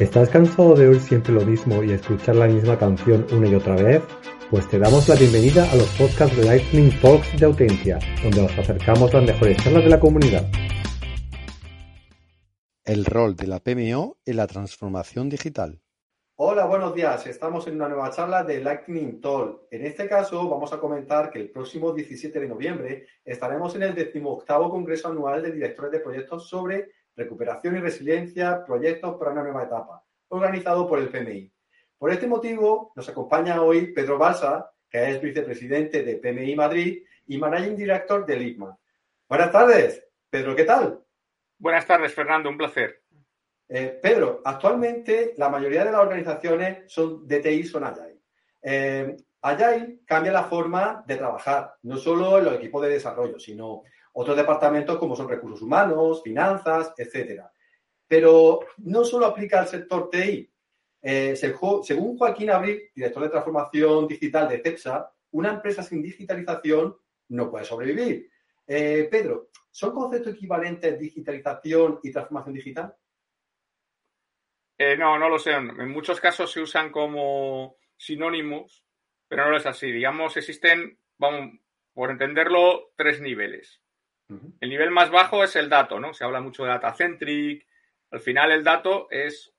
¿Estás cansado de oír siempre lo mismo y escuchar la misma canción una y otra vez? Pues te damos la bienvenida a los podcasts de Lightning Talks de Autentia, donde nos acercamos a las mejores charlas de la comunidad. El rol de la PMO en la transformación digital. Hola, buenos días. Estamos en una nueva charla de Lightning Talk. En este caso, vamos a comentar que el próximo 17 de noviembre estaremos en el 18 Congreso Anual de Directores de Proyectos sobre Recuperación y Resiliencia, Proyectos para una Nueva Etapa, organizado por el PMI. Por este motivo, nos acompaña hoy Pedro Balsa, que es vicepresidente de PMI Madrid y Managing Director del ICMA. Buenas tardes, Pedro, ¿qué tal? Buenas tardes, Fernando, un placer. Eh, Pedro, actualmente la mayoría de las organizaciones son DTI, son Agile. Eh, Agile cambia la forma de trabajar, no solo en los equipos de desarrollo, sino otros departamentos como son recursos humanos, finanzas, etcétera. Pero no solo aplica al sector TI. Eh, según Joaquín Abril, director de transformación digital de CEPSA, una empresa sin digitalización no puede sobrevivir. Eh, Pedro, ¿son conceptos equivalentes digitalización y transformación digital? Eh, no, no lo sé. En muchos casos se usan como sinónimos, pero no es así. Digamos, existen, vamos, por entenderlo, tres niveles. El nivel más bajo es el dato, ¿no? Se habla mucho de data centric. Al final, el dato es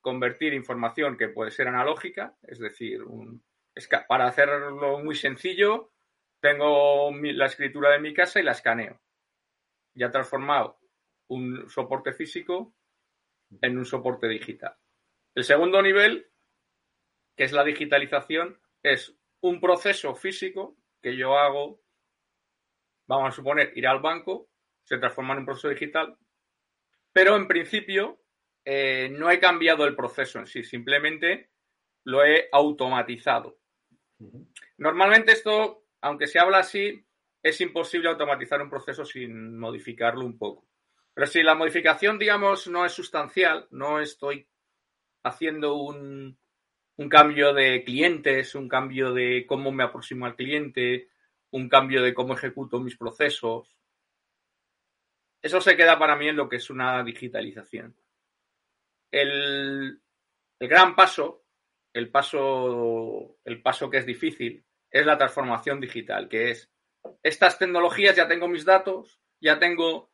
convertir información que puede ser analógica, es decir, para hacerlo muy sencillo, tengo la escritura de mi casa y la escaneo. Ya transformado un soporte físico en un soporte digital. El segundo nivel, que es la digitalización, es un proceso físico que yo hago, vamos a suponer, ir al banco, se transforma en un proceso digital, pero en principio eh, no he cambiado el proceso en sí, simplemente lo he automatizado. Normalmente esto, aunque se habla así, es imposible automatizar un proceso sin modificarlo un poco. Pero si la modificación, digamos, no es sustancial, no estoy haciendo un, cambio de clientes, un cambio de cómo me aproximo al cliente, un cambio de cómo ejecuto mis procesos. Eso se queda para mí en lo que es una digitalización. El, el gran paso, el paso, el paso que es difícil, es la transformación digital, que es estas tecnologías, ya tengo mis datos, ya tengo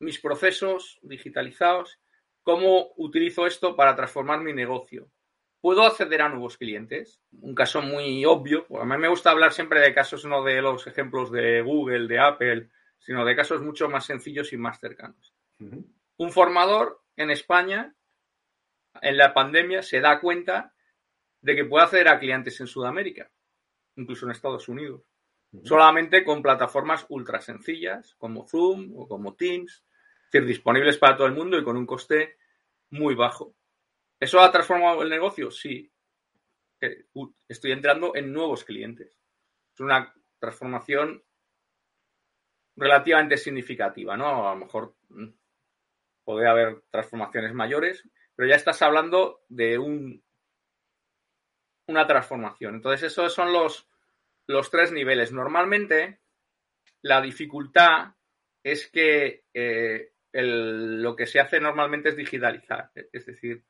mis procesos digitalizados, cómo utilizo esto para transformar mi negocio. ¿Puedo acceder a nuevos clientes? Un caso muy obvio, a mí me gusta hablar siempre de casos no de los ejemplos de Google, de Apple, sino de casos mucho más sencillos y más cercanos. Un formador en España, en la pandemia, se da cuenta de que puede acceder a clientes en Sudamérica, incluso en Estados Unidos, solamente con plataformas ultra sencillas como Zoom o como Teams, decir, disponibles para todo el mundo y con un coste muy bajo. ¿Eso ha transformado el negocio? Sí. Eh, estoy entrando en nuevos clientes. Es una transformación relativamente significativa, ¿no? A lo mejor mm, puede haber transformaciones mayores, pero ya estás hablando de un, una transformación. Entonces, esos son los, los tres niveles. Normalmente, la dificultad es que eh, lo que se hace normalmente es digitalizar. Es decir,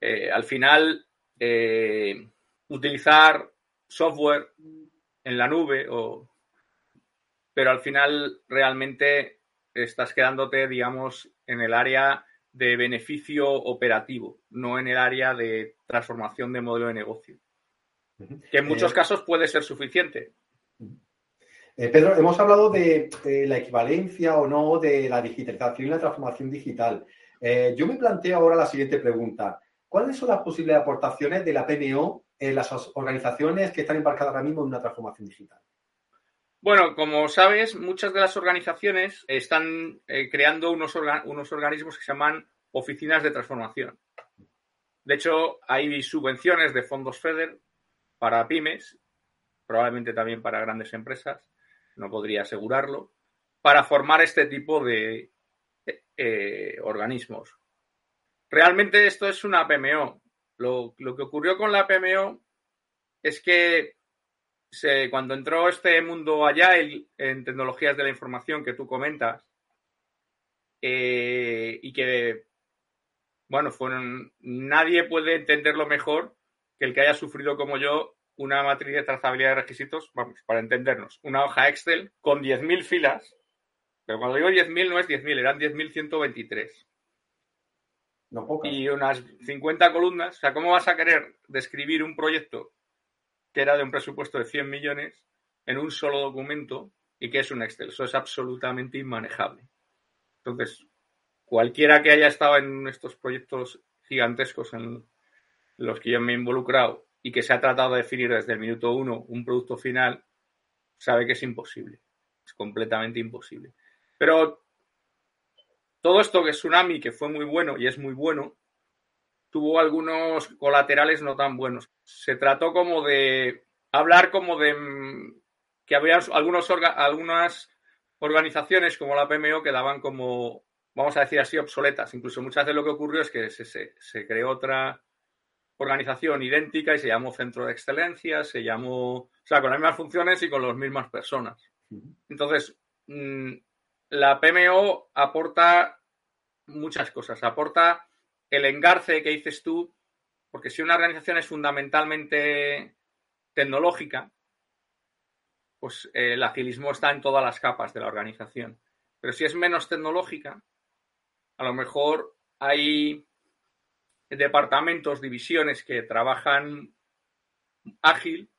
eh, al final, eh, utilizar software en la nube, o, pero al final realmente estás quedándote, digamos, en el área de beneficio operativo, no en el área de transformación de modelo de negocio. Que en muchos eh, casos puede ser suficiente, eh, Pedro, hemos hablado de, la equivalencia o no de la digitalización y la transformación digital. Eh, yo me planteo ahora la siguiente pregunta. ¿Cuáles son las posibles aportaciones de la PMO en las organizaciones que están embarcadas ahora mismo en una transformación digital? Bueno, como sabes, muchas de las organizaciones están eh, creando unos, organismos que se llaman oficinas de transformación. De hecho, hay subvenciones de fondos FEDER para pymes, probablemente también para grandes empresas, no podría asegurarlo, para formar este tipo de eh, organismos. Realmente esto es una PMO. Lo, que ocurrió con la PMO es que cuando entró este mundo allá en tecnologías de la información que tú comentas, eh, y que, bueno, fueron, nadie puede entenderlo mejor que el que haya sufrido como yo una matriz de trazabilidad de requisitos, vamos, para entendernos, una hoja Excel con 10.000 filas, pero cuando digo 10.000 no es 10.000, eran 10.123. No y unas 50 columnas. O sea, ¿cómo vas a querer describir un proyecto que era de un presupuesto de 100 millones en un solo documento y que es un Excel? Eso es absolutamente inmanejable. Entonces, cualquiera que haya estado en estos proyectos gigantescos en los que yo me he involucrado y que se ha tratado de definir desde el minuto uno un producto final, sabe que es imposible. Es completamente imposible. Pero todo esto que es Tsunami, que fue muy bueno y es muy bueno, tuvo algunos colaterales no tan buenos. Se trató como de hablar como de mm, que había algunos algunas organizaciones como la PMO que daban como, vamos a decir así, obsoletas. Incluso muchas veces lo que ocurrió es que se, se, creó otra organización idéntica y se llamó Centro de Excelencia, se llamó, o sea, con las mismas funciones y con las mismas personas. Entonces, mm, la PMO aporta muchas cosas. Aporta el engarce que dices tú, porque si una organización es fundamentalmente tecnológica, pues eh, el agilismo está en todas las capas de la organización. Pero si es menos tecnológica, a lo mejor hay departamentos, divisiones que trabajan ágil,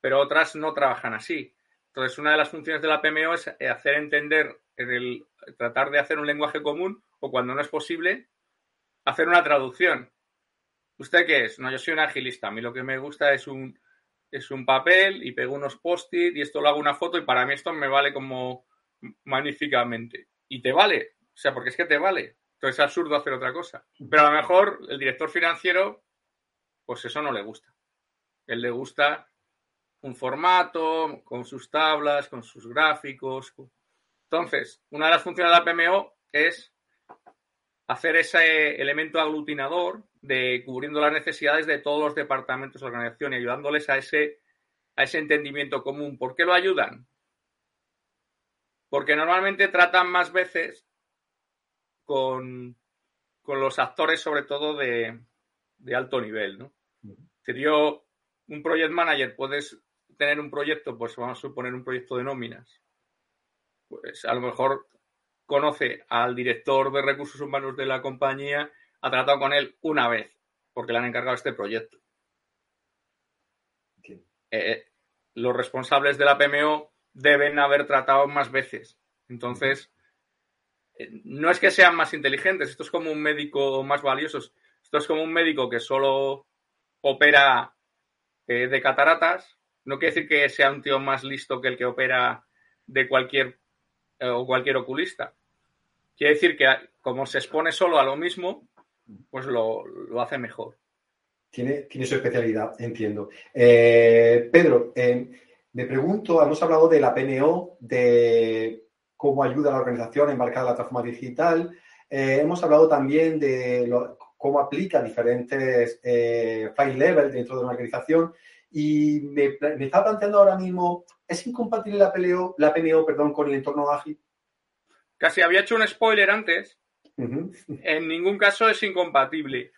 pero otras no trabajan así. Entonces, una de las funciones de la PMO es hacer entender, el, tratar de hacer un lenguaje común o cuando no es posible, hacer una traducción. ¿Usted qué es? No, yo soy un agilista. A mí lo que me gusta es un, es un papel y pego unos post-it y esto lo hago una foto y para mí esto me vale como magníficamente. Y te vale, o sea, porque es que te vale. Entonces es absurdo hacer otra cosa. Pero a lo mejor el director financiero, pues eso no le gusta. Él le gusta un formato, con sus tablas, con sus gráficos. Entonces, una de las funciones de la PMO es hacer ese elemento aglutinador de cubriendo las necesidades de todos los departamentos de organización y ayudándoles a ese, a ese entendimiento común. ¿Por qué lo ayudan? Porque normalmente tratan más veces con, los actores, sobre todo de, alto nivel. ¿no? Si yo, un project manager, puedes tener un proyecto, pues vamos a suponer un proyecto de nóminas. Pues a lo mejor conoce al director de recursos humanos de la compañía, ha tratado con él una vez, porque le han encargado este proyecto. Eh, los responsables de la PMO deben haber tratado más veces. Entonces, eh, no es que sean más inteligentes, esto es como un médico más valioso, esto es como un médico que solo opera eh, de cataratas, no quiere decir que sea un tío más listo que el que opera de cualquier o cualquier oculista. Quiere decir que como se expone solo a lo mismo, pues lo, hace mejor. Tiene, tiene, su especialidad, entiendo. Eh, Pedro, eh, me pregunto, hemos hablado de la PNO, de cómo ayuda a la organización a embarcar la transformación digital. Eh, hemos hablado también de cómo aplica diferentes file levels dentro de una organización. Y me, me está planteando ahora mismo, ¿es incompatible la PNO, la PNO perdón, con el entorno ágil? Casi había hecho un spoiler antes. En ningún caso es incompatible.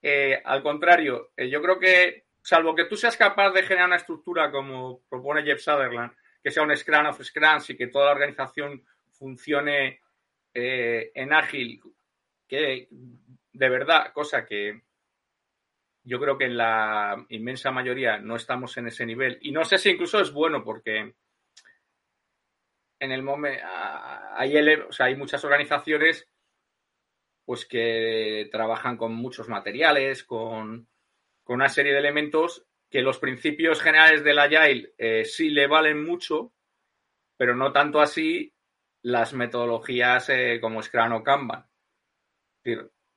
Eh, al contrario, eh, yo creo que, salvo que tú seas capaz de generar una estructura como propone Jeff Sutherland, que sea un Scrum of Scrums y que toda la organización funcione eh, en ágil, que de verdad, cosa que yo creo que en la inmensa mayoría no estamos en ese nivel. Y no sé si incluso es bueno porque en el momento hay, muchas organizaciones pues que trabajan con muchos materiales, con, una serie de elementos que los principios generales del Agile eh, sí le valen mucho, pero no tanto así las metodologías eh, como Scrum o Kanban.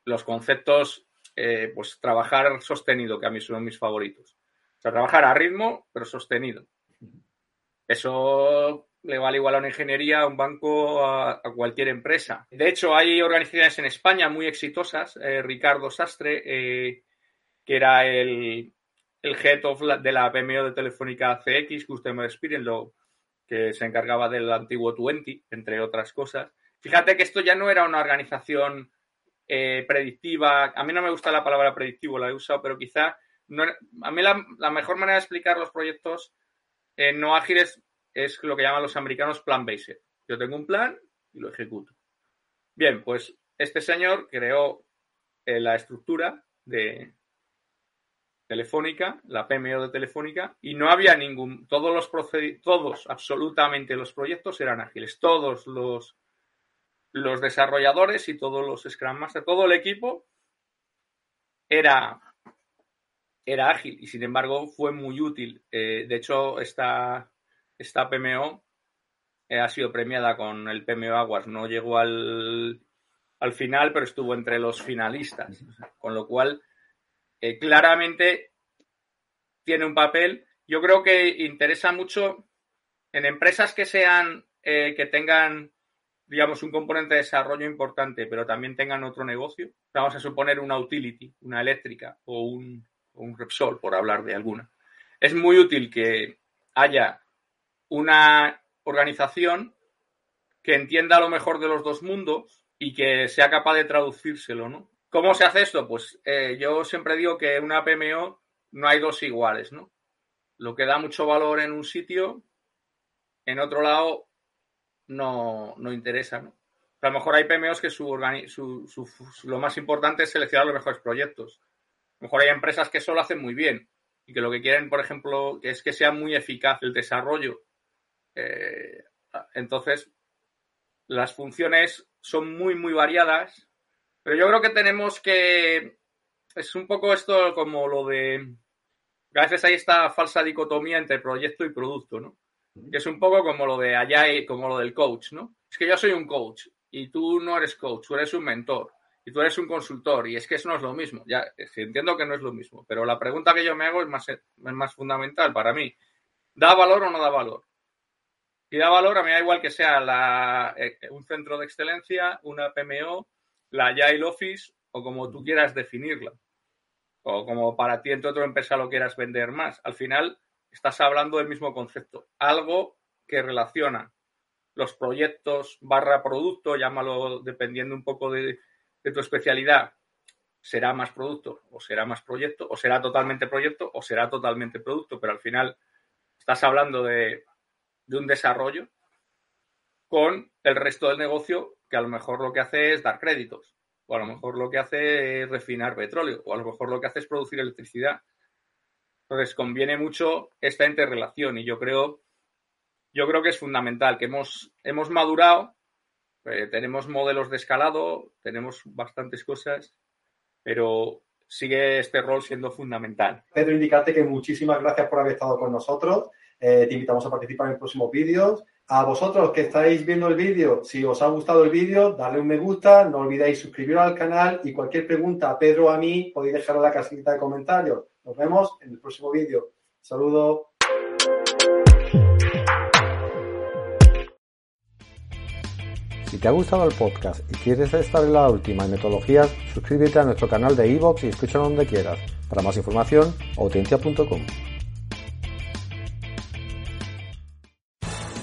los conceptos, eh, pues trabajar sostenido, que a mí son mis favoritos. O sea, trabajar a ritmo, pero sostenido. Eso le vale igual a una ingeniería, a un banco, a, cualquier empresa. De hecho, hay organizaciones en España muy exitosas. Eh, Ricardo Sastre, eh, que era el, el head of de la PMO de Telefónica CX, Customer Experience, lo, que se encargaba del antiguo 20, entre otras cosas. Fíjate que esto ya no era una organización eh, predictiva. A mí no me gusta la palabra predictivo, la he usado, pero quizá a mí la, mejor manera de explicar los proyectos no ágiles es lo que llaman los americanos plan-based. Yo tengo un plan y lo ejecuto. Bien, pues este señor creó eh, la estructura de Telefónica, la PMO de Telefónica, y no había ningún, todos los todos, absolutamente los proyectos eran ágiles, todos los, los desarrolladores y todos los Scrum Master, todo el equipo era, era ágil y sin embargo fue muy útil. Eh, de hecho, esta, esta PMO eh, ha sido premiada con el PMO Aguas. No llegó al, final, pero estuvo entre los finalistas. Con lo cual, eh, claramente tiene un papel. Yo creo que interesa mucho en empresas que sean, que tengan, digamos, un componente de desarrollo importante, pero también tengan otro negocio. Vamos a suponer una utility, una eléctrica o un, un Repsol, por hablar de alguna. Es muy útil que haya una organización que entienda lo mejor de los dos mundos y que sea capaz de traducírselo, ¿no? ¿Cómo se hace esto? Pues eh, yo siempre digo que una PMO no hay dos iguales, ¿no? Lo que da mucho valor en un sitio, en otro lado no, no interesa, ¿no? A lo mejor hay PMOs que su, lo más importante es seleccionar los mejores proyectos. A lo mejor hay empresas que solo hacen muy bien y que lo que quieren, por ejemplo, es que sea muy eficaz el desarrollo eh, entonces, las funciones son muy, muy variadas, pero yo creo que tenemos que... Es un poco esto como lo de... A veces hay esta falsa dicotomía entre proyecto y producto, ¿no? Que es un poco como lo de allá, como lo del coach, ¿no? Es que yo soy un coach y tú no eres coach, tú eres un mentor y tú eres un consultor y es que eso no es lo mismo. Ya entiendo que no es lo mismo, pero la pregunta que yo me hago es más, fundamental para mí. ¿Da valor o no da valor? Y da valor, a mí da igual que sea eh, un centro de excelencia, una PMO, la Agile Office o como tú quieras definirla. O como para ti en tu empresa lo quieras vender más. Al final estás hablando del mismo concepto. Algo que relaciona los proyectos barra producto, llámalo dependiendo un poco de, tu especialidad, será más producto o será más proyecto o será totalmente proyecto o será totalmente producto, pero al final estás hablando de de un desarrollo con el resto del negocio que a lo mejor lo que hace es dar créditos, o a lo mejor lo que hace es refinar petróleo, o a lo mejor lo que hace es producir electricidad. Entonces conviene mucho esta interrelación y yo creo, yo creo que es fundamental, que hemos, hemos madurado, eh, tenemos modelos de escalado, tenemos bastantes cosas, pero sigue este rol siendo fundamental. Pedro, indicarte que muchísimas gracias por haber estado con nosotros. Eh, te invitamos a participar en próximos vídeos. A vosotros que estáis viendo el vídeo, si os ha gustado el vídeo, darle un me gusta, no olvidéis suscribiros al canal y cualquier pregunta a Pedro o a mí podéis dejarlo en la casita de comentarios. Nos vemos en el próximo vídeo. Saludos. Si te ha gustado el podcast y quieres estar en la última en metodologías, suscríbete a nuestro canal de iVoox y escúchalo donde quieras. Para más información, autentia.com.